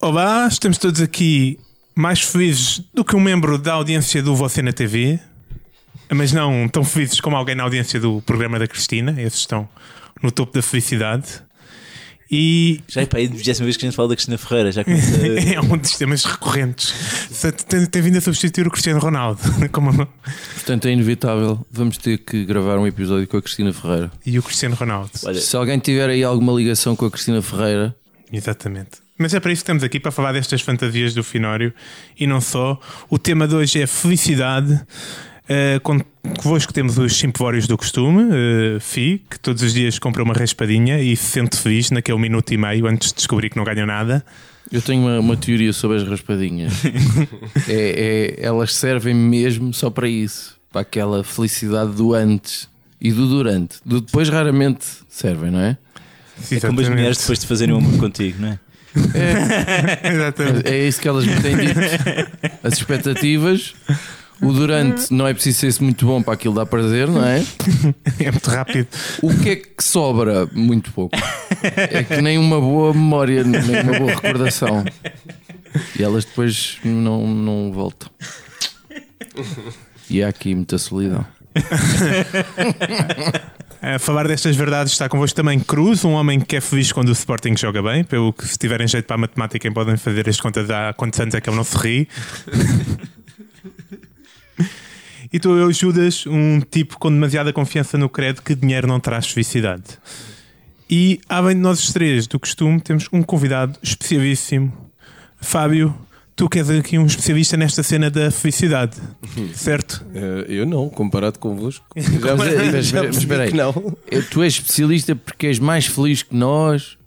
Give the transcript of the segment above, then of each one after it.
Olá, estamos todos aqui mais felizes do que um membro da audiência do Você na TV, mas não tão felizes como alguém na audiência do programa da Cristina. Esses estão no topo da felicidade. E Já é para aí a vigésima vez que a gente fala da Cristina Ferreira, já começa a... é um dos temas recorrentes. Tem, tem vindo a substituir o Cristiano Ronaldo como- Portanto, é inevitável. Vamos ter que gravar um episódio com a Cristina Ferreira. e o Cristiano Ronaldo. Olha, Se alguém tiver aí alguma ligação com a Cristina Ferreira, Exatamente. Mas é para isso que estamos aqui, para falar destas fantasias do Finório e não só. O tema de hoje é felicidade. Uh, con- convosco temos os simpórios do costume, uh, Fi, que todos os dias compra uma raspadinha e se sente feliz naquele minuto e meio antes de descobrir que não ganha nada. eu tenho uma, uma teoria sobre as raspadinhas. é, é- elas servem mesmo só para isso, para aquela felicidade do antes e do durante. Do depois raramente servem, não é? é como as mulheres depois de fazerem um amor contigo, não é? Exatamente. É isso que elas me têm dito. As expectativas. O durante não é preciso ser muito bom para aquilo dar prazer, não é? É muito rápido. O que é que sobra? Muito pouco. É que nem uma boa memória, nem uma boa recordação. E elas depois não, não voltam. E há aqui muita solidão. A falar destas verdades está convosco também Cruz, um homem que é feliz quando o Sporting joga bem. Pelo que, se tiverem jeito para a matemática, podem fazer as contas há quantos anos é que ele não se ri. e tu, eu, Judas, um tipo com demasiada confiança no credo que dinheiro não traz felicidade. E, além de nós os três, do costume, temos um convidado especialíssimo. Fábio, tu que és aqui um especialista nesta cena da felicidade, certo? Eh, eu não, comparado convosco. Já, Mas, já mas, espera aí. não. Eu- Tu és especialista porque és mais feliz que nós.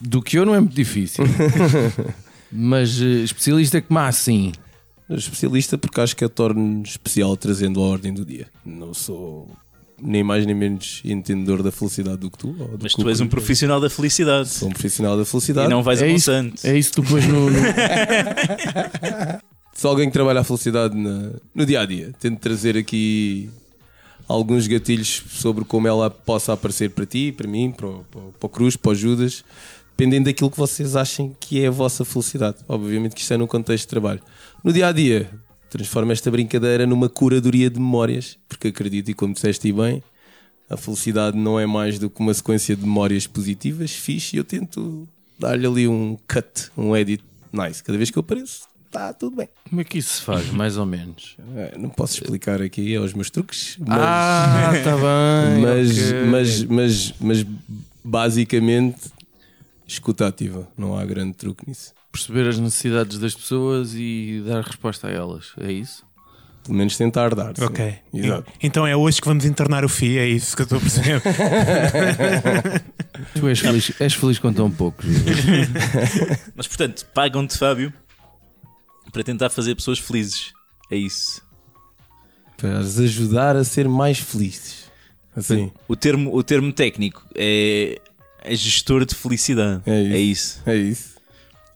Do que eu não é muito difícil. Mas eh, especialista que mais assim. Especialista porque acho que eu torno especial trazendo a ordem do dia. Não sou nem mais nem menos entendedor da felicidade do que tu. ou do Mas que tu és um profissional da felicidade Sou um profissional da felicidade. e não vais a É isso, Monsanto. é isso que tu pões no. no- Sou alguém que trabalha a felicidade na- no dia a dia. Tento trazer aqui alguns gatilhos sobre como ela possa aparecer para ti, para mim, para o, para o- para o Cruz, para o Judas, dependendo daquilo que vocês achem que é a vossa felicidade. Obviamente que isto é num contexto de trabalho. No dia a dia, transforma esta brincadeira numa curadoria de memórias, porque acredito, e como disseste e bem, a felicidade não é mais do que uma sequência de memórias positivas, fixe, e eu tento dar-lhe ali um cut, um edit nice. Cada vez que eu apareço, está tudo bem. Como é que isso se faz, mais ou menos? É, não posso explicar aqui aos meus truques, mas, Ah, está bem. mas, ok. mas, mas, mas basicamente escuta ativa, não há grande truque nisso. Perceber as necessidades das pessoas e dar resposta a elas. É isso? Pelo menos tentar dar. sim. Ok. Exato. Então é hoje que vamos internar o FI, é isso que eu estou a perceber. Tu és feliz, és feliz com tão pouco. Júlio. Mas portanto, pagam-te, Fábio, para tentar fazer pessoas felizes. É isso. Para as ajudar a ser mais felizes. Assim, O termo, o termo técnico é, é gestor de felicidade. É isso. É isso. é isso.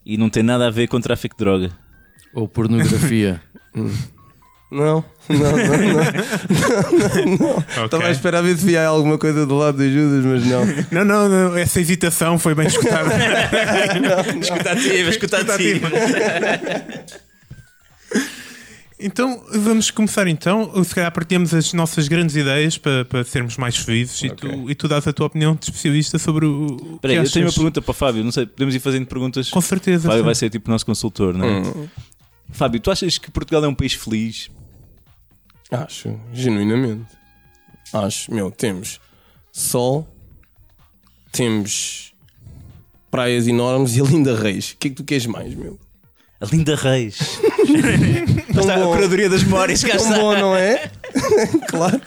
E não tem nada a ver com tráfico de droga. Ou pornografia. Não, não, não, não. Ok. Estava a esperar a ver se via alguma coisa do lado de Judas, mas não. Não, não, não, essa hesitação foi bem escutada. Escuta ativa, escuta ativa. Então vamos começar então. Se calhar partilhamos as nossas grandes ideias para, para sermos mais felizes e, tu, e tu dás a tua opinião de especialista sobre o. o que Espera aí, eu tenho uma pergunta para o Fábio. Não sei, podemos ir fazendo perguntas. Com certeza. Fábio sim. vai ser tipo o nosso consultor, não é? Hum. Fábio, tu achas que Portugal é um país feliz? Acho, genuinamente. Acho, meu, temos sol, temos praias enormes e a Linda Reis. O que é que tu queres mais, meu? A Linda Reis. Está a curadoria das memórias, cá está. bom, não é? claro.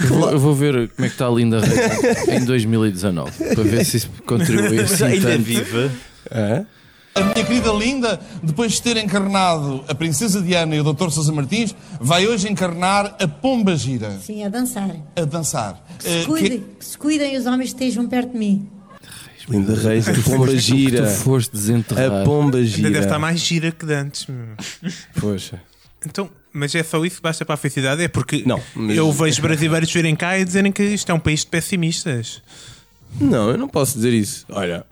Eu vou, eu vou ver como é que está a Linda Reis em 2019 para ver se isso contribui Mas assim ainda é tanto. viva. É? A minha querida Linda, depois de ter encarnado a Princesa Diana e o Dr. Sousa Martins, vai hoje encarnar a Pomba Gira, Sim, a dançar. a dançar. Que eh, se, que- cuidem, que se cuidem os homens que estejam perto de mim. Linda Reis, a pomba gira. Tu foste desenterrar. A pomba Ainda deve estar gira. mais gira que antes. Poxa. Então, mas é só isso que basta para a felicidade? É porque Não, mas- eu vejo brasileiros virem cá e dizerem que isto é um país de pessimistas. Não, eu não posso dizer isso. Olha,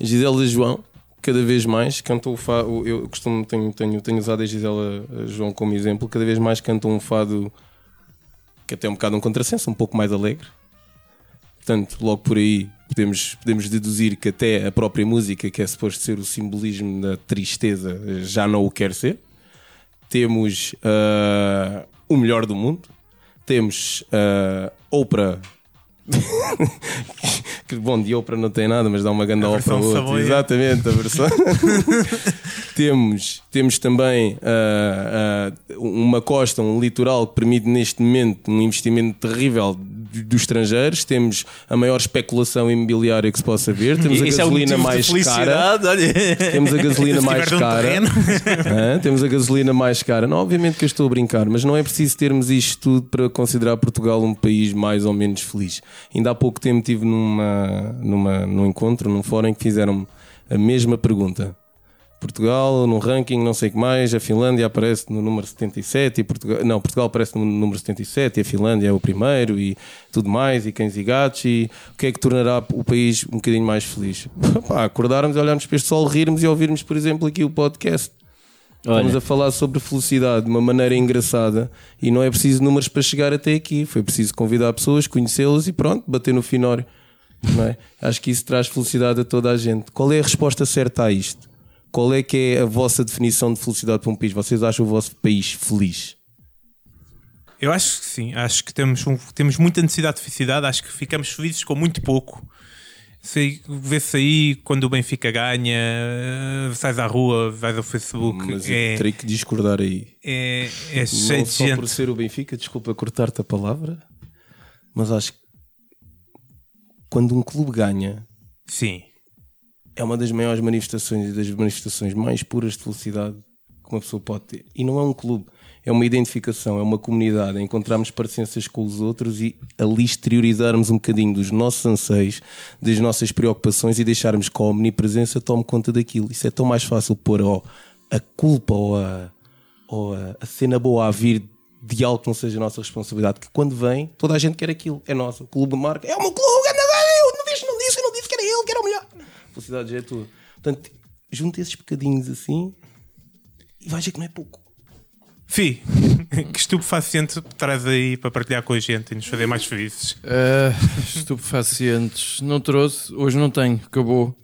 Gisela João, cada vez mais cantou o fado. Eu costumo, tenho, tenho, tenho usado a Gisela João como exemplo, cada vez mais cantam um fado que até é um bocado um contrassenso, um pouco mais alegre. Portanto, logo por aí podemos, podemos deduzir que até a própria música, que é suposto ser o simbolismo da tristeza, já não o quer ser. Temos ah, o melhor do mundo. Temos ah, Oprah. que bom, de Oprah não tem nada, mas dá uma grande A Oprah. Exatamente, a versão. temos, temos também ah, ah, uma costa, um litoral que permite neste momento um investimento terrível do- dos estrangeiros. Temos a maior especulação imobiliária que se possa ver. Temos a é gasolina de mais cara. olha. Temos a gasolina mais um cara. Temos a gasolina mais cara. Não, obviamente que eu estou a brincar, mas não é preciso termos isto tudo para considerar Portugal um país mais ou menos feliz. Ainda há pouco tempo estive numa, numa, num encontro, num fórum, que fizeram a mesma pergunta. Portugal, no ranking, não sei o que mais, a Finlândia aparece no número 77 e Portugal, não, Portugal aparece no número 77 e a Finlândia é o primeiro e tudo mais, e cães e gatos, e o que é que tornará o país um bocadinho mais feliz? Pá, acordarmos, olharmos para este sol, rirmos e ouvirmos, por exemplo, aqui o podcast. Estamos Olha, a falar sobre felicidade de uma maneira engraçada e não é preciso números para chegar até aqui. Foi preciso convidar pessoas, conhecê-las e pronto, bater no finório. É? Acho que isso traz felicidade a toda a gente. Qual é a resposta certa a isto? Qual é que é a vossa definição de felicidade para um país? Vocês acham o vosso país feliz? Eu acho que sim, acho que temos, um- temos muita necessidade de felicidade, acho que ficamos felizes com muito pouco. Vê-se aí quando o Benfica ganha, sais à rua, vais ao Facebook, Mas eu é, terei que discordar aí. é, é cheio não de só gente. por ser o Benfica, desculpa cortar-te a palavra, mas acho que quando um clube ganha, Sim, é uma das maiores manifestações e das manifestações mais puras de felicidade que uma pessoa pode ter. E não é um clube, é uma identificação, é uma comunidade, é encontrarmos parecenças com os outros e ali exteriorizarmos um bocadinho dos nossos anseios, das nossas preocupações e deixarmos que a omnipresença tome conta daquilo. Isso é tão mais fácil pôr a culpa ou, a, ou a, cena boa a vir de algo que não seja nossa responsabilidade, que quando vem, toda a gente quer aquilo, é nosso. O clube marca, é o meu clube, eu não disse, não disse, eu não disse que era ele, que era o melhor. A felicidade já é tua. Portanto, junta esses bocadinhos assim e vais ver que não é pouco. Fi, que estupefaciente traz aí para partilhar com a gente e nos fazer mais felizes. Ah, estupefacientes, não trouxe, hoje não tenho, acabou.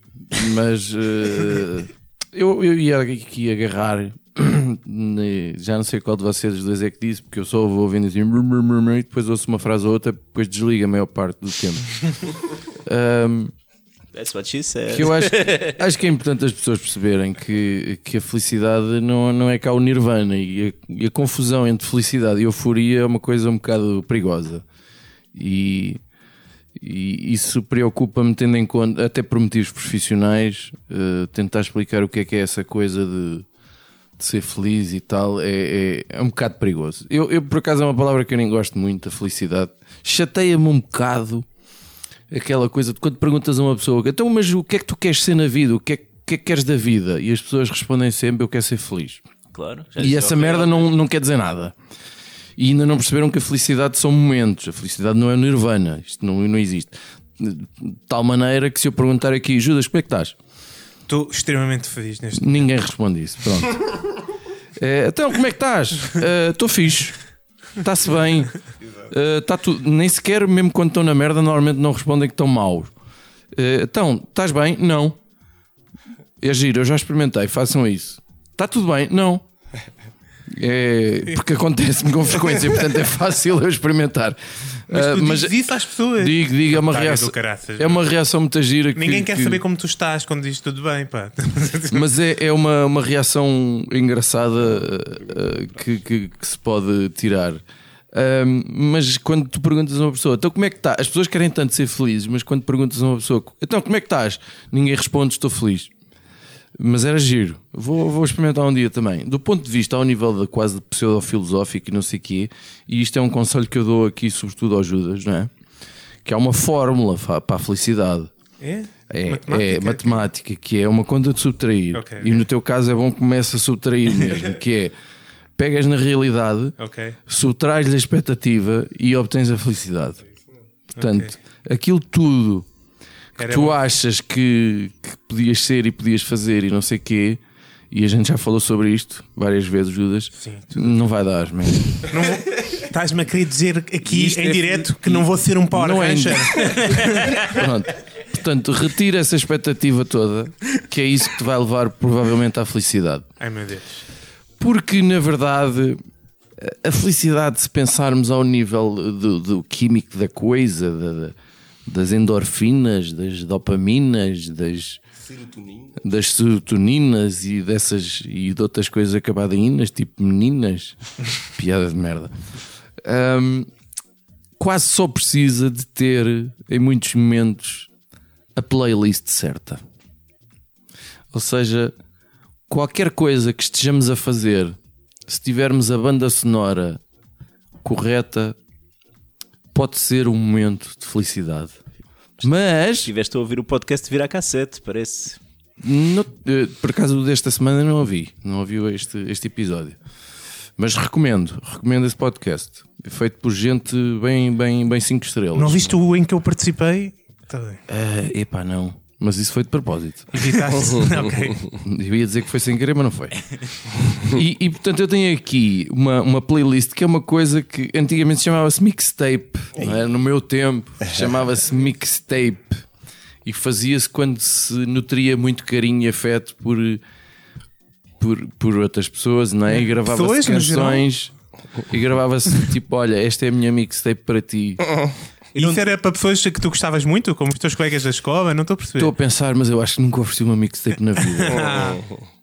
Mas ah, eu, eu ia aqui agarrar, ne- já não sei qual de vocês os dois é que disse, porque eu só vou ouvindo assim e depois ouço uma frase ou outra, depois desliga a maior parte do tempo. Ahm, That's what she said. que eu acho, acho que é importante as pessoas perceberem que, que a felicidade não, não é cá o nirvana e a, e a confusão entre felicidade e euforia é uma coisa um bocado perigosa. E, e isso preocupa-me, tendo em conta, até por motivos profissionais, eh, tentar explicar o que é que é essa coisa de, de ser feliz e tal é, é, é um bocado perigoso. Eu, eu, por acaso, é uma palavra que eu nem gosto muito, a felicidade. Chateia-me um bocado aquela coisa de quando perguntas a uma pessoa então, mas o que é que tu queres ser na vida? O que é, que é que queres da vida? E as pessoas respondem sempre: Eu quero ser feliz. Claro. já E essa merda não, não quer dizer nada. E ainda não perceberam que a felicidade são momentos. A felicidade não é nirvana. Isto não, não existe. De tal maneira que se eu perguntar aqui, Judas, como é que estás? Estou extremamente feliz neste Ninguém responde isso. Pronto. Eh, então, como é que estás? Estou fixe. Está-se bem. Eh, tá tudo. Nem sequer, mesmo quando estão na merda, normalmente não respondem que estão maus. Eh, então, estás bem? Não. É giro, eu já experimentei. Façam isso. Está tudo bem? Não. É, porque acontece-me com frequência, portanto é fácil eu experimentar. Mas tu dizes isso às pessoas. digo, digo, é uma reação. caraças, É uma reação muito gira que, Ninguém quer que- saber como tu estás quando diz tudo bem, pá. mas é, é uma, uma reação engraçada uh, uh, que, que- que se pode tirar. Um, mas quando tu perguntas a uma pessoa, então como é que está? As pessoas querem tanto ser felizes, mas quando perguntas a uma pessoa, então como é que estás? Ninguém responde, estou feliz. Mas era giro. Vou, vou experimentar um dia também. Do ponto de vista ao nível da quase pseudo-filosófico e não sei o quê, e isto é um conselho que eu dou aqui, sobretudo aos Judas, não é? que há uma fórmula para a felicidade. É? É Matemática? é matemática, que é uma conta de subtrair. Ok, E ok. no teu caso é bom que comece a subtrair mesmo, que é pegas na realidade, Ok. subtrais a expectativa e obtens a felicidade. Portanto, aquilo tudo Era tu bom. achas que, que podias ser e podias fazer e não sei quê, e a gente já falou sobre isto várias vezes, Judas, não vai dar, man. Não vou- Estás-me a querer dizer aqui Isto em é- direto que não vou ser um Power Não é. Pronto. Portanto, retira essa expectativa toda, que é isso que te vai levar provavelmente à felicidade. Ai meu Deus. Porque, na verdade, a felicidade, se pensarmos ao nível do, do químico da coisa, da- das endorfinas, das dopaminas, das, das serotoninas e dessas e de outras coisas acabadinhas, tipo meninas, piada de merda, Ahm, quase só precisa de ter, em muitos momentos, a playlist certa. Ou seja, qualquer coisa que estejamos a fazer, se tivermos a banda sonora correta, pode ser um momento de felicidade. Mas, Estiveste a ouvir o podcast virar cassete, parece. no- eh, por acaso desta semana não ouvi, não ouvi este, este episódio. Mas recomendo, recomendo esse podcast. Feito por gente bem, bem, bem 5 estrelas. Não viste o em que eu participei? Tá bem. Ah, epá, não. Mas isso foi de propósito. Evitaste. ok. Eu ia dizer que foi sem querer, mas não foi. E, e, portanto eu tenho aqui uma, uma playlist que é uma coisa que antigamente chamava-se mixtape. é? No meu tempo chamava-se mixtape. E fazia-se quando se nutria muito carinho e afeto por, por, por outras pessoas, não é? E gravava-se canções. E gravava-se tipo: Olha, esta é a minha mixtape para ti. Isso era para pessoas que tu gostavas muito, como os teus colegas da escola? Não estou a perceber. Estou a pensar, mas eu acho que nunca ofereci uma mixtape na vida.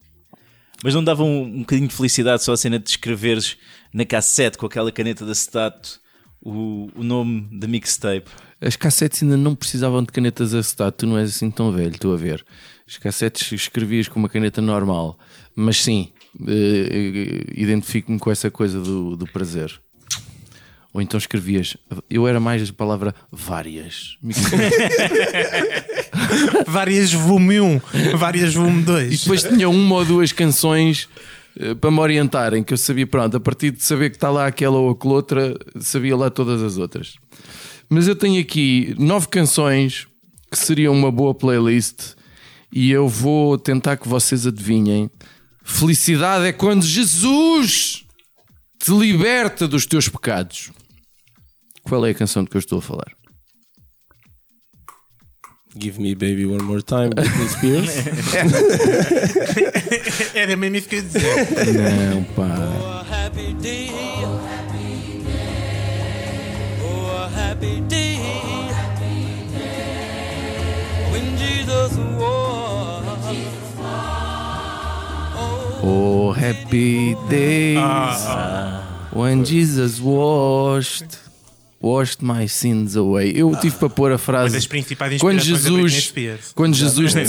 Mas não dava um, um bocadinho de felicidade só a cena de escreveres na cassete com aquela caneta da acetato o, o nome da mixtape. As cassetes ainda não precisavam de canetas acetato, tu não és assim tão velho, estou a ver. As cassetes escrevias com uma caneta normal, mas sim, eh, identifico-me com essa coisa do, do prazer. Ou então escrevias, eu era mais a palavra várias. Várias volume 1, várias volume E 2. depois tinha uma ou duas canções eh, para me orientarem, que eu sabia, pronto, a partir de saber que está lá aquela ou aquela outra, sabia lá todas as outras. Mas eu tenho aqui nove canções que seriam uma boa playlist e eu vou tentar que vocês adivinhem. Felicidade é quando Jesus te liberta dos teus pecados. Qual é a canção de que eu estou a falar? Give me baby one more time, Britney Spears. Era mesmo isso que eu ia dizer. Não, pá. happy day. Oh, a happy day. When Jesus was. Oh, happy days when Jesus washed washed my sins away. Eu tive para pôr a Uma frase das principais quando Jesus Spears. quando Jesus te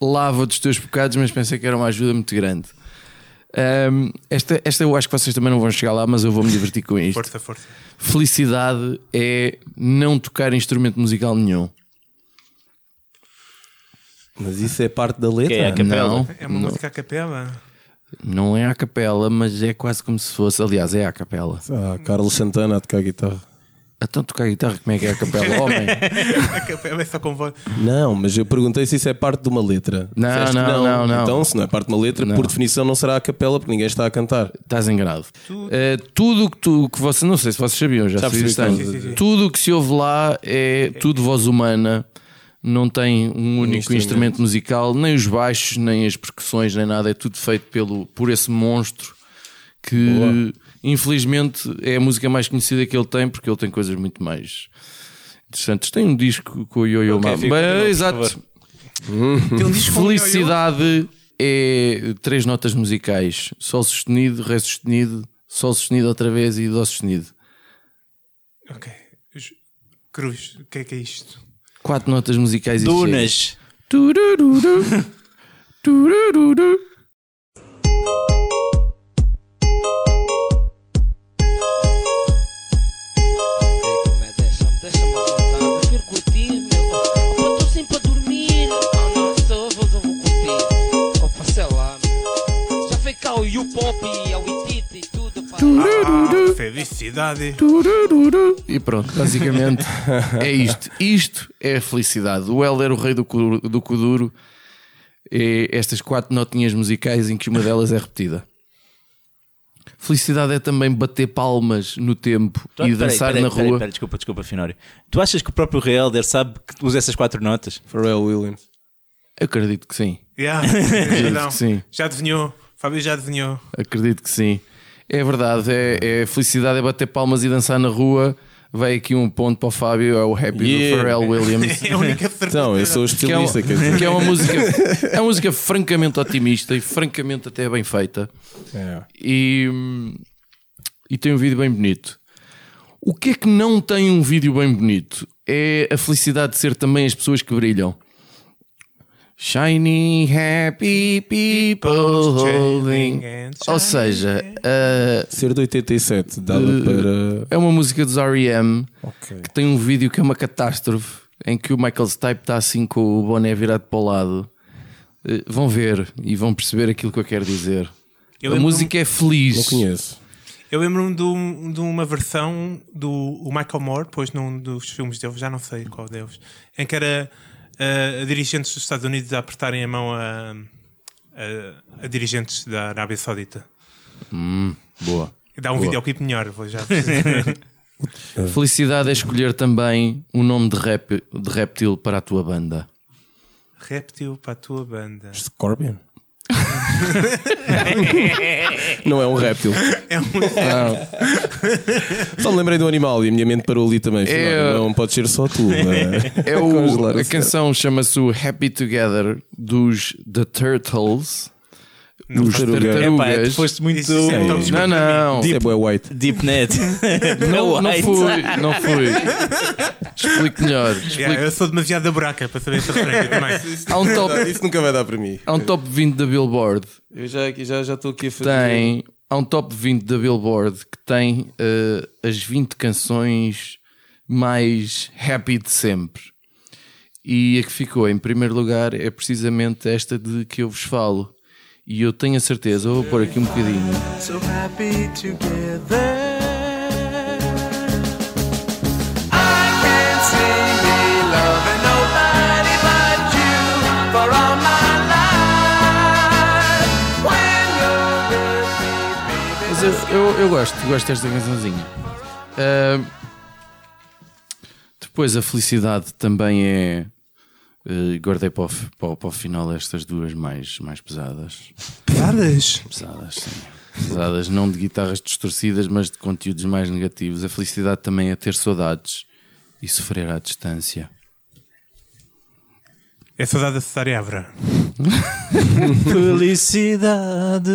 lava dos teus pecados, mas pensei que era uma ajuda muito grande. Ahm, esta, esta eu acho que vocês também não vão chegar lá, mas eu vou me divertir com isto. Força, força. Felicidade é não tocar instrumento musical nenhum. Mas isso é parte da letra? Que é a capela. Não, É uma não, música a capela. não é a capela, mas é quase como se fosse. Aliás, é a capela. Ah, Carlos Santana a tocar guitarra. Então tocar guitarra, como é que é a capela? Homem. A capela é só com voz. Não, mas eu perguntei se isso é parte de uma letra. Não, que não, não, não. Então, se não é parte de uma letra, Não. por definição não será a capela porque ninguém está a cantar. Estás enganado. Eh, tudo o que tu que você não sei se vocês sabiam, já dizer. Tudo o que se ouve lá é tudo voz humana, não tem um único instrumento. instrumento. musical, nem os baixos, nem as percussões, nem nada, é tudo feito pelo, por esse monstro que infelizmente é a música mais conhecida que ele tem, porque ele tem coisas muito mais interessantes. Tem um disco com o Yo-Yo Ok, Ma- fica Bem, Exato. Tem um. Felicidade é três notas musicais: Sol sustenido, Ré sustenido, Sol sustenido outra vez e Dó sustenido. Ok. Cruz, o que é que é isto? Quatro notas musicais e chega. Dunas. felicidade. Turururu. E pronto, basicamente é isto. Isto é a felicidade. O Helder, o rei do, do Kuduro, é estas quatro notinhas musicais em que uma delas é repetida. Felicidade é também bater palmas no tempo Tu- e peraí, dançar peraí, na peraí, rua. peraí, desculpa, desculpa, Finório. Tu achas que o próprio Ray Helder sabe que usa essas quatro notas? Pharrell Williams. Eu acredito que sim. Yeah, tens razão. sim. Já adivinhou. Fábio já adivinhou. Acredito que sim. É verdade, é, é felicidade é bater palmas e dançar na rua. Vai aqui um ponto para o Fábio, é o Happy Yeah. do Pharrell Williams. É a única certeza. Então, eu sou o que é, um- dizer. que é uma música é uma música francamente otimista e francamente até bem feita É. e, e tem um vídeo bem bonito o que é que não tem um vídeo bem bonito é a felicidade de ser também as pessoas que brilham Shiny happy people holding ou seja uh, Ser de 87 dava para. é uma música dos R.E.M. Ok. que tem um vídeo que é uma catástrofe em que o Michael Stipe está assim com o boné virado para o lado. Eh, Vão ver e vão perceber aquilo que eu quero dizer. Eu a música é feliz. Não conheço. Eu lembro-me de, um- de uma versão do o Michael Moore, pois num dos filmes dele, já não sei qual deles, em que era uh, a dirigentes dos Estados Unidos a apertarem a mão a, a- a dirigentes da Arábia Saudita. Boa. Dá um videoclipe melhor, vou já. Felicidade é escolher também um nome de, rap, de réptil para a tua banda. Réptil para a tua banda. Scorpion? Não é um réptil. É um Só me lembrei do animal e a minha mente parou ali também. É- Não pode ser só tu. né? É o, a canção chama-se o Happy Together dos The Turtles. Os Tartaruga. tartarugas. Epá, tu foste muito Isso é Não, não. Isso é white. deep net. Não, não fui, não fui. Explico melhor. Explico. Yeah, eu sou demasiado da buraca para saber essa referência também. Há um top, Isso nunca vai dar para mim. há um top 20 da Billboard. Eu já estou já, já estou aqui a fazer. Tem, há um top 20 da Billboard que tem eh, as 20 canções mais happy de sempre. E a que ficou em primeiro lugar é precisamente esta de que eu vos falo. E eu tenho a certeza, vou pôr aqui um bocadinho. So happy together. Eu, eu, gosto, gosto desta cançãozinha. Ah, depois a felicidade também é. Eh, guardei para o, para, o- para o final estas duas mais, mais pesadas. Pesadas? Pesadas, sim. Pesadas, não de guitarras distorcidas, mas de conteúdos mais negativos. A felicidade também é ter saudades e sofrer à distância. É saudade da Cesária Évora. Felicidade.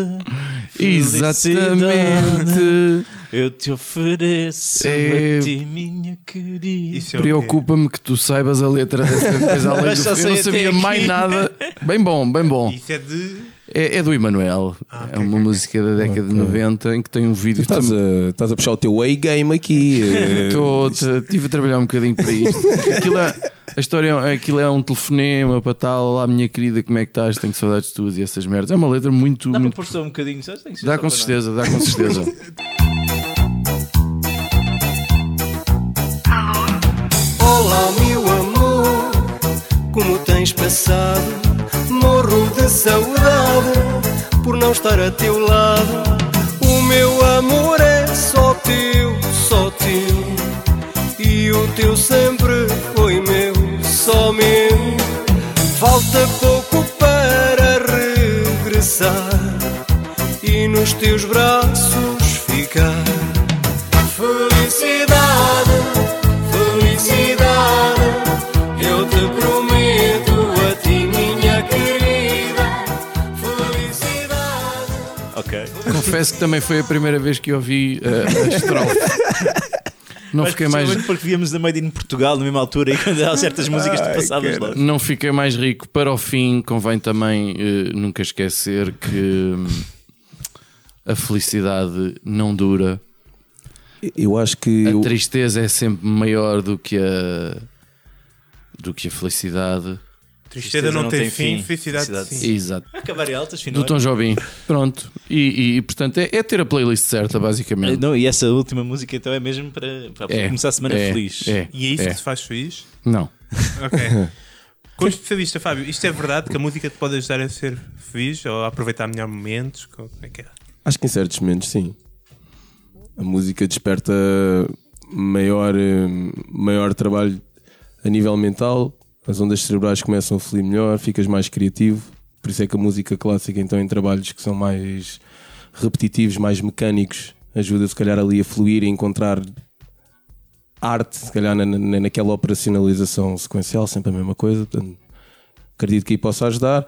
Exatamente. Eu te ofereço É- a ti, minha querida. É? Preocupa-me que tu saibas a letra dessa coisa além do. Eu não sabia aqui. mais nada. Bem bom, bem bom. Isso é de. É, é do Emanuel. Ah, é uma música da década de 90 em que tem um vídeo. Estás a, estás a puxar o teu A-game aqui. eh, Estou- Estive a trabalhar um bocadinho para isto. Aquilo é, a história é- aquilo é um telefonema para tal. Olá, minha querida, como é que estás? Tenho saudades de tudo e essas merdas. É uma letra muito. Dá para muito pôr só um bocadinho, sabes? Tem que ser dá com para certeza, dá com certeza. Olá, meu amor, como tens passado? Morro de saudade por não estar a teu lado. O meu amor é só teu, só teu. O teu sempre foi meu, só meu. Falta pouco para regressar e nos teus braços ficar. Felicidade, felicidade, eu te prometo a ti, minha querida. Felicidade. Ok. Confesso que também foi a primeira vez que ouvi uh, a estrofe. Não Mas fiquei mais. porque víamos da Made in Portugal na mesma altura e quando há certas músicas tu passavas lá. Não fiquei mais rico. Para o fim, convém também eh, nunca esquecer que hum, a felicidade não dura. Eu acho que. A eu- tristeza é sempre maior do que a do que a felicidade. Tristeza não tem fim, felicidade sim. Exato. Acabar em altas, Do final. Tom Jobim. Pronto. E, e, e, portanto é, é ter a playlist certa, basicamente. Não, e essa última música então é mesmo para, para É, começar a semana é, feliz. É, E é isso é. que te faz feliz? Não. Ok. Como especialista, Fábio, isto é verdade que a música te pode ajudar a ser feliz ou a aproveitar melhor momentos? Como é que é? Acho que em certos momentos, sim. A música desperta maior, eh, maior trabalho a nível mental, as ondas cerebrais começam a fluir melhor, ficas mais criativo. Por isso é que a música clássica, então, em trabalhos que são mais repetitivos, mais mecânicos, ajuda se calhar ali a fluir e encontrar arte, se calhar na, na- naquela operacionalização sequencial, sempre a mesma coisa. Portanto, acredito que aí possa ajudar.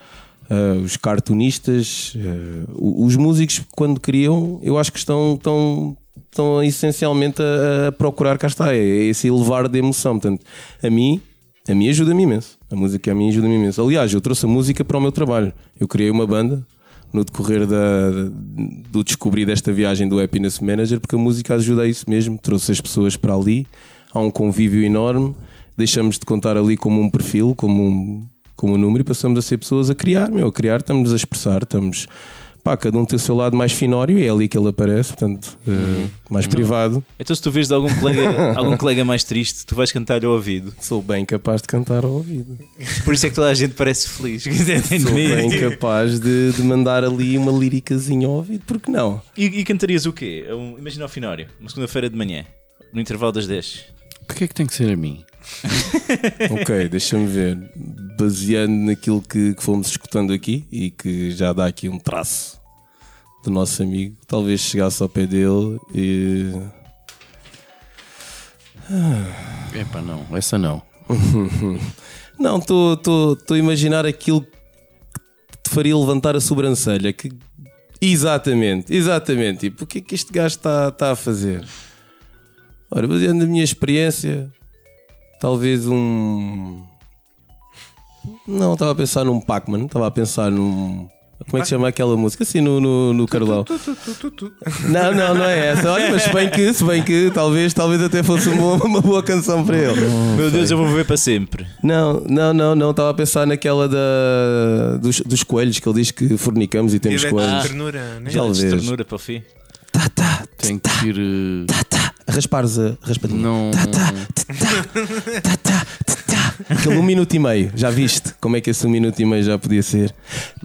Uh, os cartunistas, uh, os músicos, quando criam, eu acho que estão, estão, estão essencialmente a, a procurar, cá está, é, é esse elevar de emoção. Portanto, a mim, a mim ajuda-me imenso. A música a mim ajuda-me imenso. Aliás, eu trouxe a música para o meu trabalho. Eu criei uma banda no decorrer da, do descobrir desta viagem do Happiness Manager, porque a música ajuda a isso mesmo. Trouxe as pessoas para ali, há um convívio enorme. Deixamos de contar ali como um perfil, como um, como um número, e passamos a ser pessoas a criar. Meu, a criar, estamos a expressar, estamos. Pá, cada um tem o seu lado mais finório, é ali que ele aparece, portanto, eh, mais privado. Então se tu vês de algum colega, algum colega mais triste, tu vais cantar ao ouvido. Sou bem capaz de cantar ao ouvido. Por isso é que toda a gente parece feliz. Sou bem capaz de, de mandar ali uma líricazinha ao ouvido, porque não? E, e cantarias o quê? Um- imagina ao finório, uma segunda-feira de manhã, no intervalo das 10. Porquê é que tem que ser a mim? Ok, deixa-me ver. Baseando naquilo que, que fomos escutando aqui e que já dá aqui um traço do nosso amigo, talvez chegasse ao pé dele e. Epá, não. Essa não. Não, estou a imaginar aquilo que te faria levantar a sobrancelha. Que... Exatamente, exatamente. Tipo, o que é que este gajo está está a fazer? Ora, baseando na minha experiência, talvez um. Não, estava a pensar num Pac-Man, estava a pensar num. Como é que se chama aquela música? Assim no, no, no Carlão. Não, não, não é essa. Olha, mas se bem que, se bem que talvez, talvez até fosse uma, boa- uma boa canção para ele. Meu Deus, eu vou ver para sempre. Não, não, não, não. Estava a pensar naquela da, dos, dos coelhos que ele diz que fornicamos e temos de coelhos. ternura, né? Já Talvez. Talvez. ternura para o fim. Tem que ir. eh, Raspares a raspadinha. Não. Aquele um minuto e meio. Já viste como é que esse um minuto e meio já podia ser?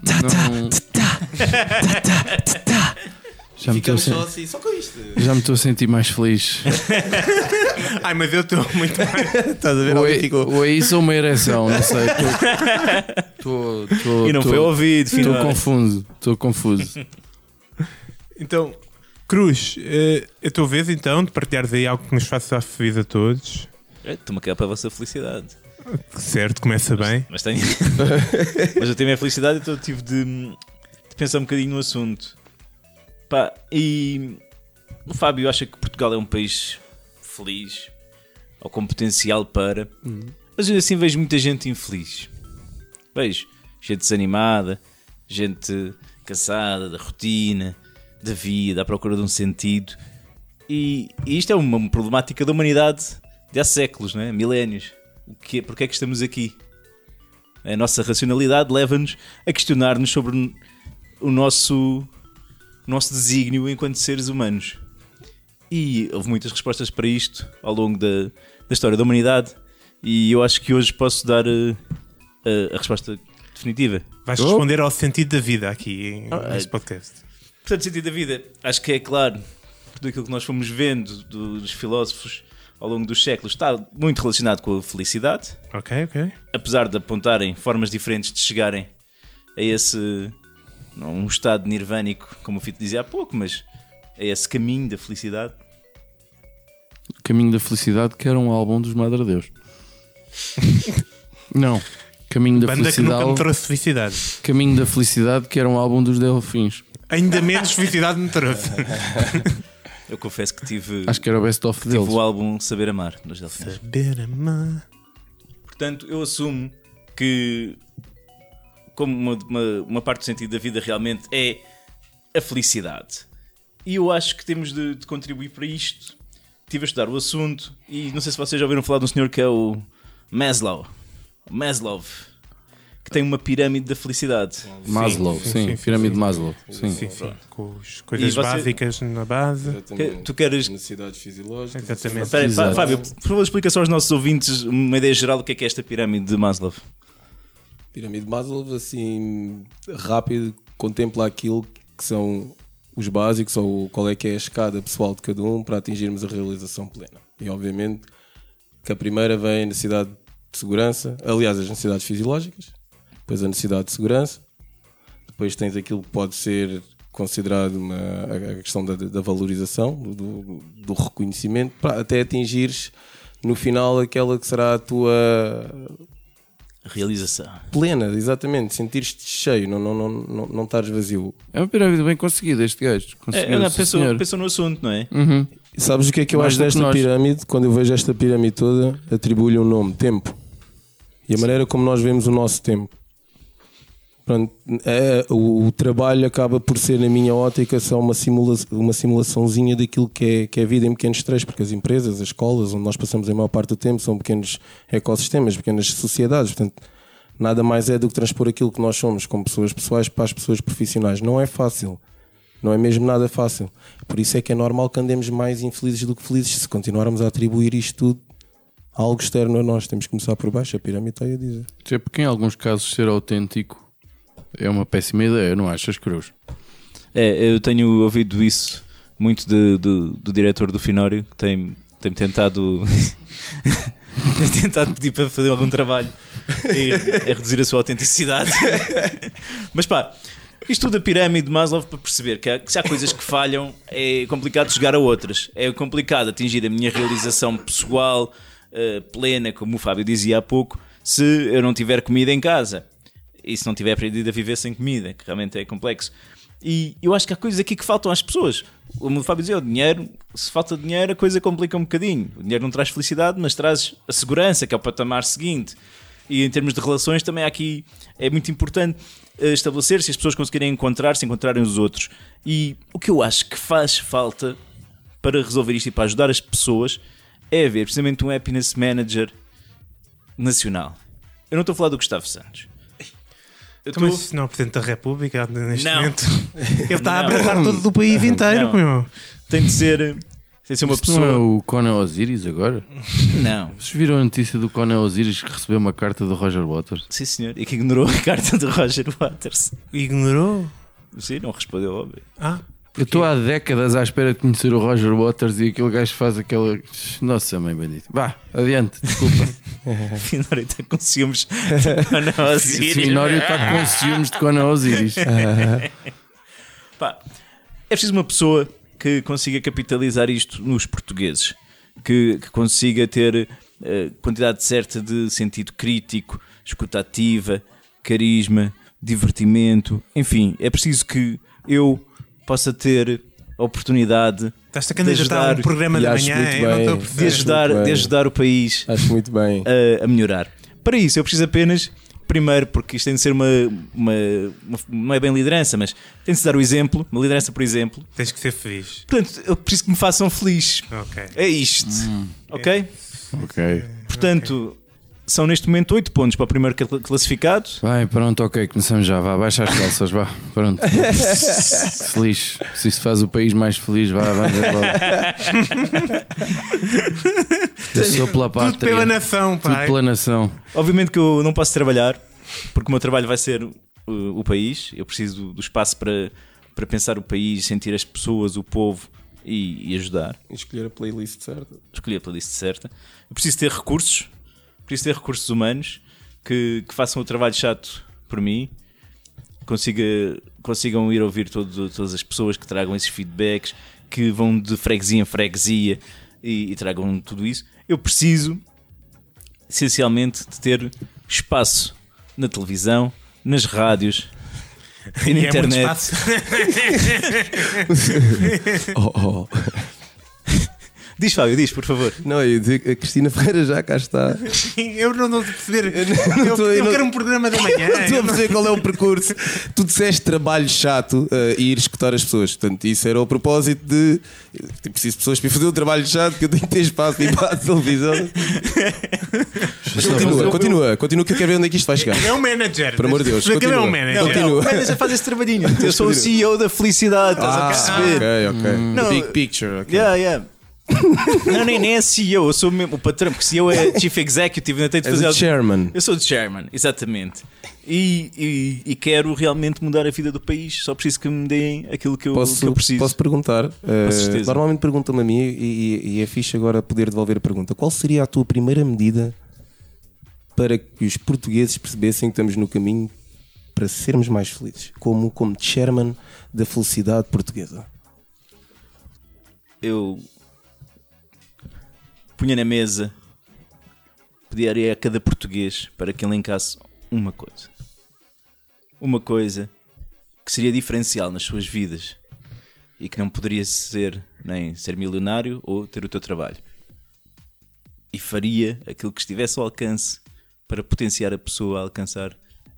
não já, me estou a sen- assim, só com isto. já me estou a sentir mais feliz. Ai, mas eu estou muito mais. Estás a ver? Ou Alguém é, ficou. ou é isso ou uma ereção, não sei. Estou- E não foi ouvido, Estou confuso. Estou confuso. Então, Cruz, eh, a tua vez então de partilhares aí algo que nos faça feliz a todos. É, Estou-me a quedar para a vossa felicidade. Certo, começa bem. Mas tenho. Mas eu tenho a minha felicidade, então tive de, de pensar um bocadinho no assunto. Pá, e o Fábio acha que Portugal é um país feliz ou com potencial para, mas eu assim vejo muita gente infeliz. Vejo gente desanimada, gente cansada da rotina, da vida, à procura de um sentido. E, e isto é uma problemática da humanidade de há séculos, não é? milénios. O que é, porque é que estamos aqui? A nossa racionalidade leva-nos a questionar-nos sobre o nosso, o nosso desígnio enquanto seres humanos. E houve muitas respostas para isto ao longo da, da história da humanidade, e eu acho que hoje posso dar eh, a, a resposta definitiva. Vais Oh. responder ao sentido da vida aqui Ah, neste é. podcast. Portanto, sentido da vida, acho que é claro, tudo aquilo que nós fomos vendo dos filósofos ao longo dos séculos, está muito relacionado com a felicidade. Ok, ok. apesar de apontarem formas diferentes de chegarem a esse não um estado nirvânico, como o Fito dizia há pouco, mas a esse caminho da felicidade. Caminho da Felicidade, que era um álbum dos Madre Deus. Não. Caminho da Banda que nunca me Felicidade. trouxe felicidade. Caminho da Felicidade, que era um álbum dos Delfins. Ainda menos felicidade me trouxe. Eu confesso que tive, Acho que era o best of tive deles. o álbum Saber Amar nos Delfins. Saber amar. Portanto, eu assumo que, como uma, uma, uma parte do sentido da vida realmente é a felicidade. E eu acho que temos de, de contribuir para isto. Estive a estudar o assunto e não sei se vocês já ouviram falar de um senhor que é o Maslow. Maslow. Que tem uma pirâmide da felicidade. Maslow, sim, sim, sim, pirâmide sim. Maslow. Sim. Sim, sim. Com as coisas você- básicas na base. Exatamente. tu queres- necessidades fisiológicas. Exatamente. Espera Exato. Fábio, por favor, explica só aos nossos ouvintes uma ideia geral do que é, que é esta pirâmide de Maslow. Pirâmide de Maslow, assim, rápido, contempla aquilo que são os básicos ou qual é que é a escada pessoal de cada um para atingirmos a realização plena. E obviamente que a primeira vem a necessidade de segurança, aliás, as necessidades fisiológicas, depois a necessidade de segurança, depois tens aquilo que pode ser considerado uma, a questão da, da valorização, do, do- reconhecimento, para até atingires no final aquela que será a tua Realização. plena, exatamente, sentir-te cheio, não, não, não, não, não estares vazio. É uma pirâmide bem conseguida, este gajo. É, não, pensou, pensou no assunto, não é? Uhum. Sabes o que é que eu Mais acho desta nós. pirâmide? Quando eu vejo esta pirâmide toda, atribuo-lhe um nome, tempo. E a maneira como nós vemos o nosso tempo. Pronto, é, o, o trabalho acaba por ser, na minha ótica, só uma, simula uma simulaçãozinha daquilo que é, que é a vida em pequenos trechos, porque as empresas, as escolas, onde nós passamos a maior parte do tempo, são pequenos ecossistemas, pequenas sociedades. Portanto, nada mais é do que transpor aquilo que nós somos como pessoas pessoais para as pessoas profissionais. Não é fácil. Não é mesmo nada fácil. Por isso é que é normal que andemos mais infelizes do que felizes se continuarmos a atribuir isto tudo a algo externo a nós. Temos que começar por baixo, a pirâmide está aí a dizer. Até porque em alguns casos ser autêntico é uma péssima ideia, não achas, Cruz? É, eu tenho ouvido isso muito de- do- do diretor do Finório, que tem, tem tentado, tem tentado pedir para fazer algum trabalho e a reduzir a sua autenticidade. Mas pá, isto tudo a pirâmide de Maslow para perceber que, há, que se há coisas que falham, é complicado chegar a outras. É complicado atingir a minha realização pessoal eh, plena, como o Fábio dizia há pouco, se eu não tiver comida em casa e se não tiver aprendido a viver sem comida, que realmente é complexo. E eu acho que há coisas aqui que faltam às pessoas. O Fábio dizia, o dinheiro, se falta dinheiro, a coisa complica um bocadinho. O dinheiro não traz felicidade, mas traz a segurança, que é o patamar seguinte. E em termos de relações, também aqui é muito importante eh, estabelecer se as pessoas conseguirem encontrar-se, encontrarem os outros. E o que eu acho que faz falta para resolver isto e para ajudar as pessoas é haver precisamente um happiness manager nacional. Eu não estou a falar do Gustavo Santos. Eu mas isso não é o Presidente da República neste Não. momento. Ele está a abraçar todo o país inteiro, Não. meu. tem de ser, tem de ser uma Isto não é pessoa. o Conan Osiris agora? Não. Vocês viram a notícia do Conan Osiris que recebeu uma carta do Roger Waters? Sim, senhor. E que ignorou a carta de Roger Waters. Ignorou? Sim, não respondeu, óbvio. Ah, Eu estou há décadas à espera de conhecer o Roger Waters e aquele gajo faz aquela. Nossa, mãe bendita. Vá, adiante, desculpa. Finório está com ciúmes de Conan Osiris. Finório está com ciúmes de Conan Osiris. Pá, é preciso uma pessoa que consiga capitalizar isto nos portugueses, que, que consiga ter eh, quantidade certa de sentido crítico, escuta ativa, carisma, divertimento, enfim, é preciso que eu possa ter a oportunidade estás-te a candidatar um programa E da acho manhã, muito eu não bem. estou a de ajudar, muito de ajudar o país Acho muito bem. a, a melhorar. Para isso, eu preciso apenas, primeiro, porque isto tem de ser uma, uma, uma- Não é bem liderança, mas tem de se dar o exemplo, uma liderança, por exemplo. Tens que ser feliz. Portanto, eu preciso que me façam feliz. Ok. É isto. Ok? ok. Portanto, são neste momento 8 pontos para o primeiro cl- classificado. Vai, pronto, ok, começamos já. Vá, baixa as calças, vá. Pronto. feliz. Se isso faz o país mais feliz, vá, vamos embora. Eu sou pela Tudo pátria. pela nação, Tudo pai. pela nação. Obviamente que eu não posso trabalhar, porque o meu trabalho vai ser uh, o país. Eu preciso do, espaço para, para pensar o país, sentir as pessoas, o povo e, e ajudar. Escolher a playlist certa. escolhi a playlist certa. Eu preciso ter recursos, preciso ter recursos humanos que, que façam o trabalho chato por mim, consiga, consigam ir ouvir todo- todas as pessoas que tragam esses feedbacks, que vão de freguesia em freguesia e, e tragam tudo isso. Eu preciso, essencialmente, de ter espaço na televisão, nas rádios e na é muito internet. espaço. Oh, oh. Diz, Fábio, diz, por favor. Não, eu ia dizer que a Cristina Ferreira já cá está. Eu não estou a perceber. Eu, não tô- eu eu não- quero um programa da manhã. Não estou a perceber qual é o percurso. Tu disseste trabalho chato uh, e ir escutar as pessoas. Portanto, isso era o propósito de. Tipo, preciso de pessoas para fazer o trabalho chato, que eu tenho que ter espaço para ir para a televisão. Mas continua, continua, continua, que eu quero ver onde é que isto vai chegar. É um manager. Por amor de Deus, Aquele é um continua. manager. Não, continua. O manager faz esse trabalhinho. Eu sou o CEO da felicidade, estás a perceber? Ah, ok, ok. Não, Big picture. ok. Yeah, yeah. não, nem, nem é CEO, eu sou mesmo o patrão, porque CEO é Chief Executive, ainda tenho de fazer. o chairman. Eu sou o chairman, exatamente. E, e- e quero realmente mudar a vida do país, só preciso que me deem aquilo que eu, que Posso, eu preciso. posso perguntar? Uh, normalmente perguntam-me a mim e, e- e é fixe agora poder devolver a pergunta. Qual seria a tua primeira medida para que os portugueses percebessem que estamos no caminho para sermos mais felizes? Como, como chairman da felicidade portuguesa. eu punha na mesa, pediria a cada português para que elencasse uma coisa. Uma coisa que seria diferencial nas suas vidas e que não poderia ser nem ser milionário ou ter o teu trabalho. E faria aquilo que estivesse ao alcance para potenciar a pessoa a alcançar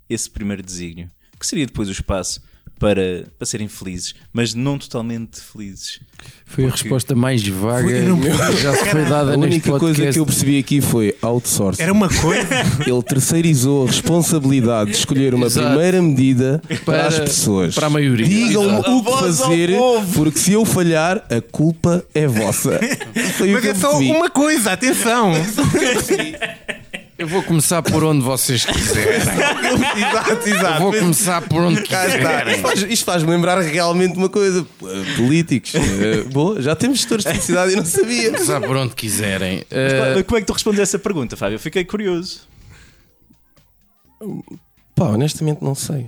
esse primeiro desígnio, que seria depois o espaço para, para serem felizes, mas não totalmente felizes. Foi a resposta mais vaga Foi- já se foi dada A única podcast. coisa que eu percebi aqui foi outsourcing. Era uma coisa. Ele terceirizou a responsabilidade de escolher uma Exato. primeira medida para, Para- as pessoas. para a maioria. Digam-me o que fazer, porque se eu falhar, a culpa é vossa. Mas é só uma coisa, atenção. Eu vou começar por onde vocês quiserem. exato, Eu exato. vou começar por onde quiserem. Isto faz- faz-me lembrar realmente uma coisa. Eh, Políticos. Eh, Boa, já temos gestores de felicidade e não sabia. Começar por onde quiserem. Mas, Eh, Como é que tu respondes a essa pergunta, Fábio? Eu fiquei curioso. Pá, honestamente não sei.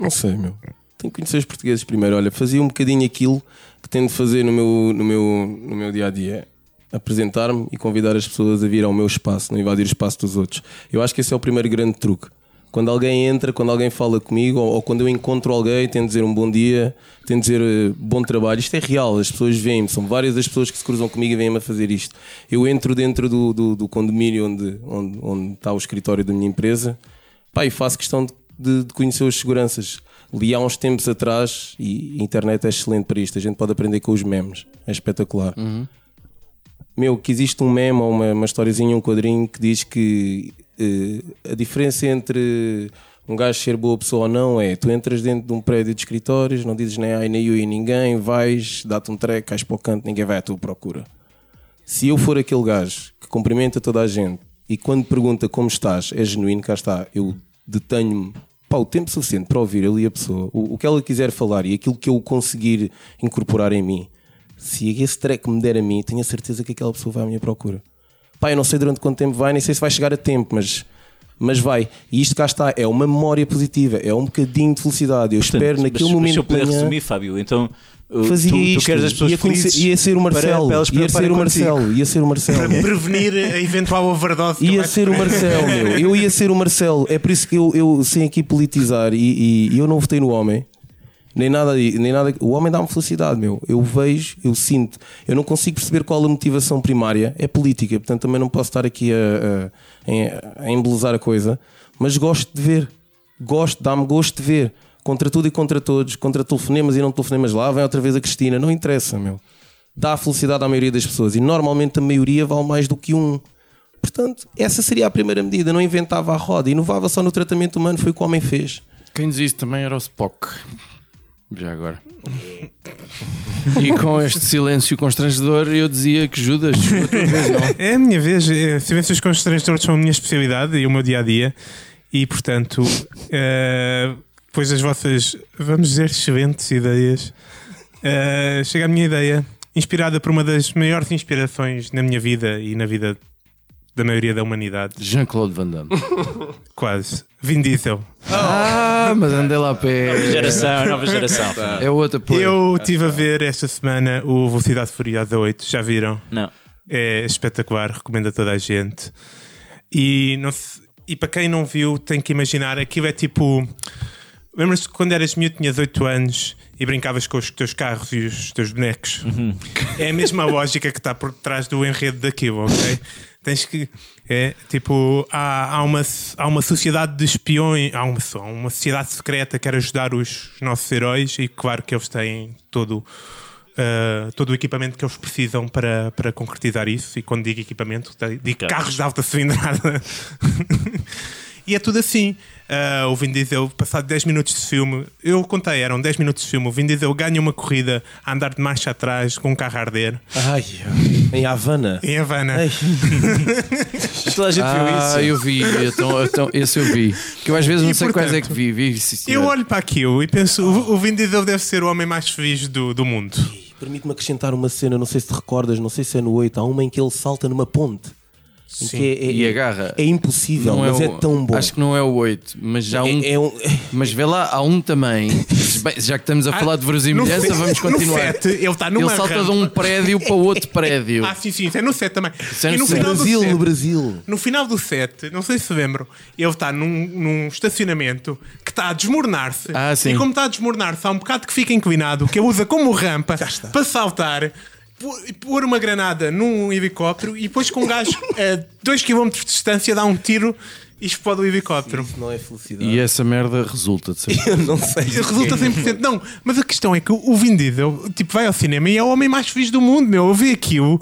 Não sei, meu. Tenho que conhecer os portugueses primeiro. Olha, fazia um bocadinho aquilo que tento fazer no meu, no meu, no meu dia a dia. Apresentar-me e convidar as pessoas a vir ao meu espaço, não invadir o espaço dos outros. Eu acho que esse é o primeiro grande truque. Quando alguém entra, quando alguém fala comigo, ou, ou quando eu encontro alguém, tento dizer um bom dia, tento dizer eh, bom trabalho. Isto é real, as pessoas veem-me, são várias as pessoas que se cruzam comigo e vêm-me a fazer isto. Eu entro dentro do, do, do condomínio onde, onde, onde está o escritório da minha empresa Pá, e faço questão de, de- de conhecer os seguranças. Li há uns tempos atrás, e a internet é excelente para isto, a gente pode aprender com os memes, é espetacular. Meu, que existe um meme ou uma, uma historiazinha, um quadrinho que diz que eh, a diferença entre um gajo ser boa pessoa ou não é tu entras dentro de um prédio de escritórios, não dizes nem ai nem eu e ninguém, vais, dá-te um treco, cais para o canto, ninguém vai à tua procura. Se eu for aquele gajo que cumprimenta toda a gente e quando pergunta como estás, é genuíno, cá está, eu detenho-me pá, o tempo suficiente para ouvir ali a pessoa, o, o que ela quiser falar e aquilo que eu conseguir incorporar em mim. Se esse treco me der a mim, tenho a certeza que aquela pessoa vai à minha procura. Pá, eu não sei durante quanto tempo vai, nem sei se vai chegar a tempo, mas, mas vai. E isto cá está, é uma memória positiva, é um bocadinho de felicidade. Eu espero Portanto, naquele mas, momento Mas se eu puder manhã, resumir, Fábio, então uh, fazia tu, tu isto, queres as pessoas ia, conhecer- felizes ia ser o para- Marcelo, para elas ia ser o contigo. Marcelo, ia ser o Marcelo. Para prevenir a eventual overdose. que Ia ser o. Marcelo, meu. Eu ia ser o Marcelo. É por isso que eu, eu sem aqui politizar e, e- e eu não votei no homem. Nem nada, nem nada. O homem dá-me felicidade, meu. Eu vejo, eu sinto. Eu não consigo perceber qual a motivação primária. É política, portanto também não posso estar aqui a, a, a embelezar a coisa. Mas gosto de ver. Gosto, dá-me gosto de ver. Contra tudo e contra todos. Contra telefonemas e não telefonemas lá. Vem outra vez a Cristina. Não interessa, meu. Dá felicidade à maioria das pessoas. E normalmente a maioria vale mais do que um. Portanto, essa seria a primeira medida. Não inventava a roda, inovava só no tratamento humano, foi o que o homem fez. Quem diz isso também era o Spock. Já agora. E com este silêncio constrangedor, eu dizia que Judas. É a minha vez. eh, Silêncios constrangedores são a minha especialidade e o meu dia a dia. E portanto, depois das vossas, vamos dizer, excelentes ideias, eh, chega a minha ideia, inspirada por uma das maiores inspirações na minha vida e na vida da maioria da humanidade. Jean-Claude Van Damme. Quase. Vin Diesel. Ah, mas andei lá a pé. Geração, nova geração. É outro apoio. Eu estive a ver esta semana o Velocidade Furiosa 8. Já viram? Não. É espetacular, recomendo a toda a gente. E, não se- e para quem não viu, tem que imaginar: aquilo é tipo. Lembras-te que quando eras miúdo, tinhas 8 anos e brincavas com os teus carros e os teus bonecos? É a mesma lógica que está por trás do enredo daquilo, ok? Tens que. É tipo, há, há, uma, há uma sociedade de espiões, há uma, há uma sociedade secreta que quer ajudar os nossos heróis e, claro, que eles têm todo. uh, todo o equipamento que eles precisam para, para concretizar isso, e quando digo equipamento, digo Carros. carros de alta cilindrada. E é tudo assim. Ah, o Vin Diesel, passado 10 minutos de filme, eu contei, eram 10 minutos de filme. O Vin Diesel ganha uma corrida a andar de marcha atrás com um carro a arder Ai, em Havana. em Havana. Toda a gente viu isso. Ah, eu vi, então, então, esse eu vi. Que eu às vezes não E, sei quais é portanto, que vi. vi sim, Eu olho para aquilo e penso: o o Vin Diesel deve ser o homem mais feliz do, do mundo. Permite-me acrescentar uma cena, não sei se te recordas, não sei se é no 8, há uma em que ele salta numa ponte. Que é, é- E agarra. É impossível, mas é, o- tão bom. Acho que não é o 8, mas já há um. é, é um- Mas vê lá, há um também. Já que estamos a falar de verosimilhança, vamos continuar. No set, ele está numa Ele salta rampa. de um prédio para outro prédio. Ah, sim, sim, isso é no set também. é e no final do Brasil, set, no Brasil. No final do set, não sei se lembram, ele está num, num estacionamento que está a desmoronar-se. Ah, sim. E como está a desmoronar-se, há um bocado que fica inclinado, que ele usa como rampa para saltar, pôr uma granada num helicóptero e depois com um gajo a 2 km de distância dá um tiro e explode o helicóptero. Isso não é felicidade. E essa merda resulta de ser. Eu não sei. Resulta 100%. Não, mas a questão é que o Vin Diesel tipo, vai ao cinema e é o homem mais feliz do mundo, meu. Eu vi aquilo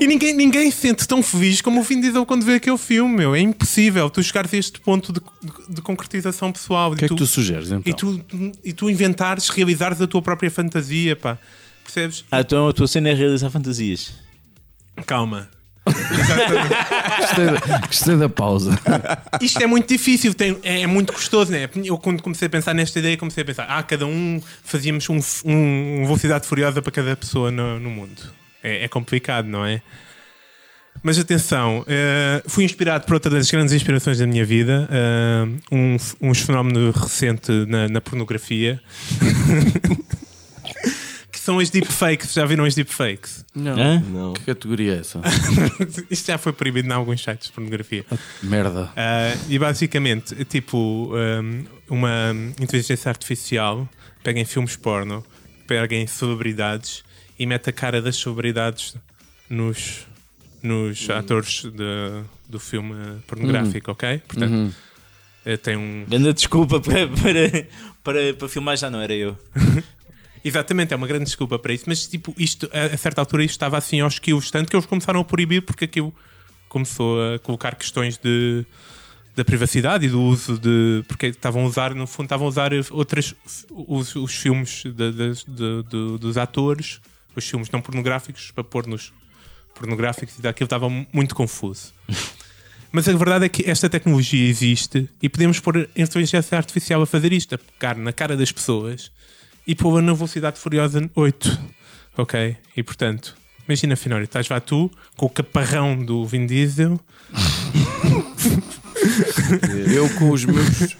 e ninguém, ninguém se sente tão feliz como o Vin Diesel quando vê aquele filme, meu. É impossível tu chegares a este ponto de, de- de concretização pessoal. O que é que tu sugeres então? e, tu, e tu inventares, realizares a tua própria fantasia, pá. Percebes? Ah, então a tua cena é realizar fantasias. Calma. Gostei, da, gostei da pausa. Isto é muito difícil, tem- é, é muito custoso, né? Eu, quando comecei a pensar nesta ideia, comecei a pensar: ah, cada um fazíamos um, um, uma velocidade furiosa para cada pessoa no, no mundo. É, é complicado, não é? Mas atenção, eh, fui inspirado por outra das grandes inspirações da minha vida, eh, um, um fenómeno recente na, na pornografia, são as deepfakes. Já viram as deepfakes? Não. Hã? Não. Que categoria é essa? Isto já foi proibido em alguns sites de pornografia. Merda. Ah, e basicamente, tipo, um, uma inteligência artificial pega em filmes porno, pega em celebridades e mete a cara das celebridades nos, nos atores de- do filme pornográfico, ok? Portanto, eh, tem um. Grande desculpa para, para, para, para filmar, já não era eu. Exatamente, é uma grande desculpa para isso, mas tipo, isto, a, a certa altura isto estava assim aos quilos, tanto que eles começaram a proibir porque aquilo começou a colocar questões de da privacidade e do uso de. Porque estavam a usar, no fundo, estavam a usar outras, os, os filmes de- de- de- dos atores, os filmes não pornográficos, para pôr nos pornográficos e daquilo estava muito confuso. Mas a verdade é que esta tecnologia existe e podemos pôr a inteligência artificial a fazer isto, a pegar na cara das pessoas e pô-la na velocidade furiosa 8. Ok? E portanto, imagina, Finório, estás lá tu com o caparrão do Vin Diesel Eu com os meus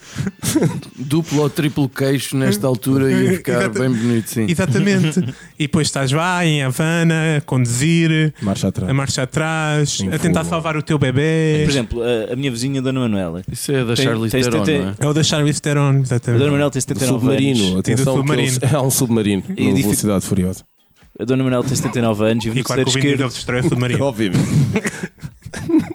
duplo ou triplo queixo nesta altura ia ficar Exata- bem bonito, sim. Exatamente. e depois estás lá em Havana a conduzir, Marcha atrás. a marcha atrás, Em a tentar salvar o teu bebê. Por exemplo, a, a minha vizinha, Dona Manuela. Isso é da Tem- Charlize tens- Theron, tem- não é? É o da Charlize Theron, A Dona exatamente. Manuela tem Do 79 submarino, anos. atenção, do que eles- submarino. há um submarino E difícil- Velocidade Furiosa. A Dona Manuela tem 79 anos e o E claro que o Vin terceiro Diesel esquerdo. destrói o submarino. Obviamente.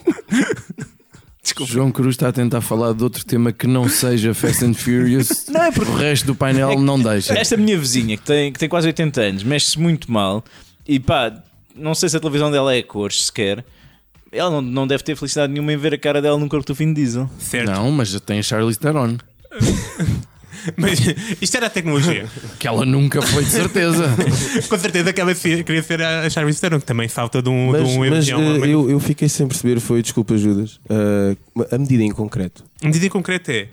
João Cruz está a tentar falar de outro tema que não seja Fast and Furious. Não, é porque- O resto do painel não deixa. Esta minha vizinha, que tem, que tem quase 80 anos, mexe-se muito mal e pá, não sei se a televisão dela é a cores sequer. Ela não, não deve ter felicidade nenhuma em ver a cara dela num corpo do fim de diesel. Certo. Não, mas já tem a Charlize Theron. Mas isto era a tecnologia. Que ela nunca foi de certeza. Com certeza que ela queria ser a Charlize Theron, que também salta de um, Mas, de um mas, avião. eh, a- eu, eu fiquei sem perceber, foi, desculpa Judas, eh, a medida em concreto. A medida em concreto é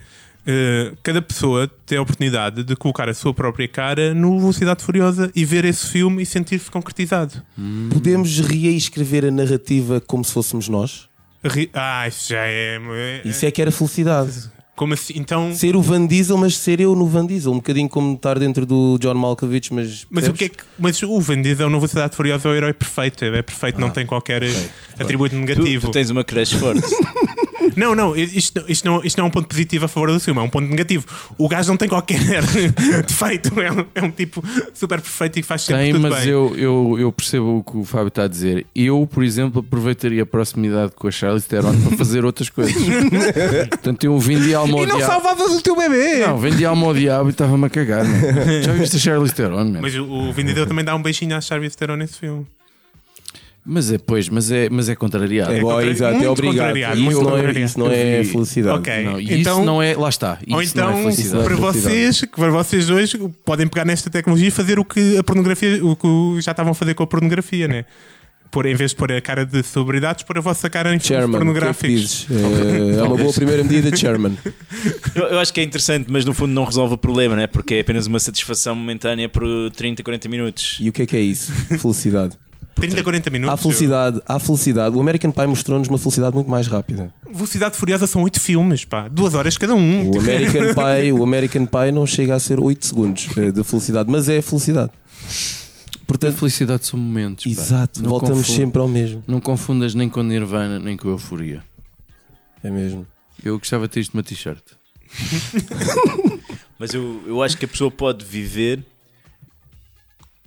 eh, cada pessoa tem a oportunidade de colocar a sua própria cara no Velocidade Furiosa e ver esse filme e sentir-se concretizado. Podemos reescrever a narrativa como se fôssemos nós? Ri- Ah, isso já é. é- Isso é que era felicidade. Como assim? Então. Ser o Van Diesel, mas ser eu no Van Diesel. Um bocadinho como estar dentro do John Malkovich, mas. Mas o percebes? que é que. Mas o Van Diesel na Velocidade Furiosa é o herói perfeito. É perfeito, não tem qualquer eh, atributo Tu, negativo. tu tens uma crush forte. Não, não, isto, isto não, isto não é um ponto positivo a favor do filme, é um ponto negativo. O gajo não tem qualquer defeito, é um, é um tipo super perfeito e faz sempre Tem, tudo mas bem. eu, eu, eu percebo o que o Fábio está a dizer. Eu, por exemplo, aproveitaria a proximidade com a Charlize Theron para fazer outras coisas. Portanto, eu vendi alma ao E não diabo. salvavas o teu bebê! Não, vendi alma ao diabo e estava-me a cagar. Já viste a Charlize Theron? Mas o, o vendedor também dá um beijinho à Charlize Theron nesse filme. Mas é, pois, mas é, mas é contrariado. É, contra- exato, é muito obrigado. contrariado, Isso muito não, é, contrariado. isso não é felicidade. Ok. Não, então, isso não é. Lá está. Isso ou então, não é felicidade. para vocês, que para vocês dois, podem pegar nesta tecnologia e fazer o que a pornografia, o que já estavam a fazer com a pornografia, né? Por, em vez de pôr a cara de celebridades, pôr a vossa cara em filmes que é que pornográficos. É, é uma boa primeira medida, Chairman. Eu, eu acho que é interessante, mas no fundo não resolve o problema, né? porque é apenas uma satisfação momentânea por 30, 40 minutos. E o que é que é isso? Felicidade. 30, 40 minutos. Há felicidade, há felicidade. O American Pie mostrou-nos uma felicidade muito mais rápida. Velocidade Furiosa são 8 filmes, pá. Duas horas cada um. O American Pie, o American Pie não chega a ser 8 segundos eh, de felicidade, mas é felicidade. A Portanto, felicidade são momentos. exato, voltamos sempre ao mesmo. Não confundas nem com Nirvana nem com Euforia. É mesmo. Eu gostava de ter isto numa t-shirt. Mas eu, eu acho que a pessoa pode viver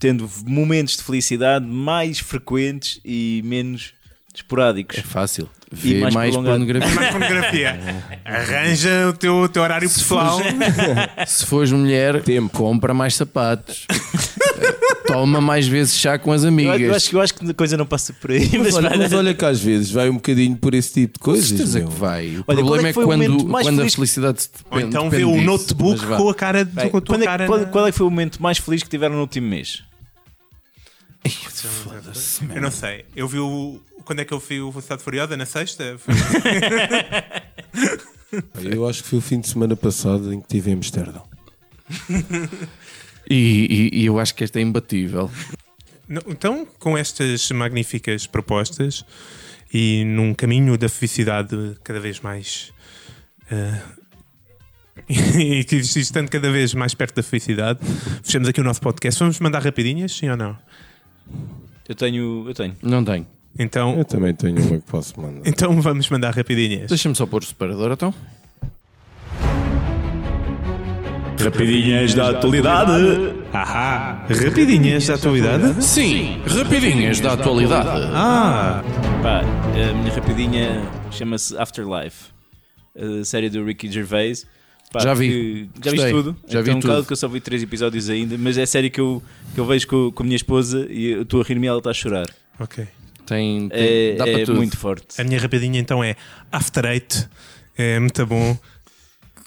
tendo momentos de felicidade mais frequentes e menos esporádicos. É fácil. E Vê mais mais, prolongado. pornografia. Mais pornografia. Arranja o teu, o teu horário pessoal. Se fores mulher, Tempo. compra mais sapatos. Toma mais vezes chá com as amigas. Eu, eu acho, eu acho que a coisa não passa por aí. Mas, Mas, olha, mas olha que às vezes vai um bocadinho por esse tipo de coisas. certeza meu. que vai. O Olha, problema é é, que foi o momento quando, mais quando a feliz- felicidade se Ou depende, então vê o disso, notebook com a cara, Bem, com a tua quando é, cara. qual, na- qual é que foi o momento mais feliz que tiveram no último mês? Eu não sei. Eu vi o. Quando é que eu vi o Velocidade Furiosa? Na sexta? Foi- Eu acho que foi o fim de semana passado em que estive em Amsterdão. E, e- e eu acho que esta é imbatível. Não, Então, com estas magníficas propostas e num caminho da felicidade cada vez mais. eh, e que estando cada vez mais perto da felicidade, fechamos aqui o nosso podcast. Vamos mandar rapidinhas, sim ou não? Eu tenho. Eu tenho. Não tenho. Então, Eu também tenho uma que posso mandar. então vamos mandar rapidinhas. Deixa-me só pôr o separador então. Rapidinhas da atualidade. Ahá! Rapidinhas da atualidade? Sim, rapidinhas da atualidade. Ah! Pá, a minha rapidinha chama-se Afterlife, a série do Ricky Gervais. Pá, Já vi. que- Já viste tudo? Já vi então, tudo. claro que eu só vi três episódios ainda, mas é série que eu, que eu vejo com, com a minha esposa e eu estou a rir-me e ela está a chorar. Ok. Tem, tem- É, dá para é tudo. muito forte. A minha rapidinha então é After Eight. É muito bom.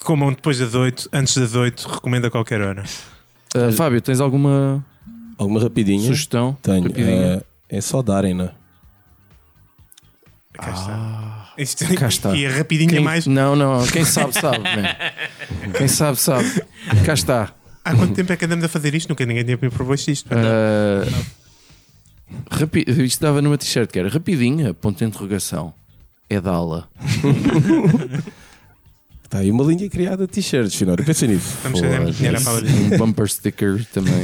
Comam depois das 8, antes das 8, recomendo a qualquer hora. Ah, Fábio, tens alguma Alguma rapidinha? sugestão? Tenho. Rapidinha. eh, é só darem, né? Cá está. Isto, cá está. E a rapidinha Quem- mais. Não, não, quem sabe, sabe. Quem sabe, sabe. Cá está. Há quanto tempo é que andamos a fazer isto? Nunca ninguém tinha me proposto isto. Ah, rapi- Isto dava numa t-shirt que era rapidinha, ponto de interrogação. É dala. Está aí uma linha criada de t-shirts, Finório. Pensa nisso. Vamos fazer muito dinheiro à fala disso. Um bumper sticker também.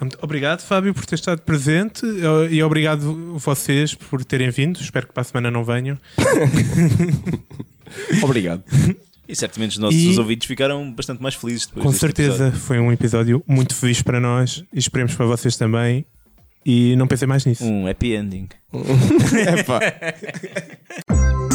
Muito Obrigado, Fábio, por ter estado presente eh, e obrigado vocês por terem vindo. Espero que para a semana não venham. Obrigado. E certamente os nossos E- ouvidos ficaram bastante mais felizes depois Com deste certeza episódio. foi um episódio muito feliz para nós e esperemos para vocês também. E não pensem mais nisso. Um happy ending. Epá.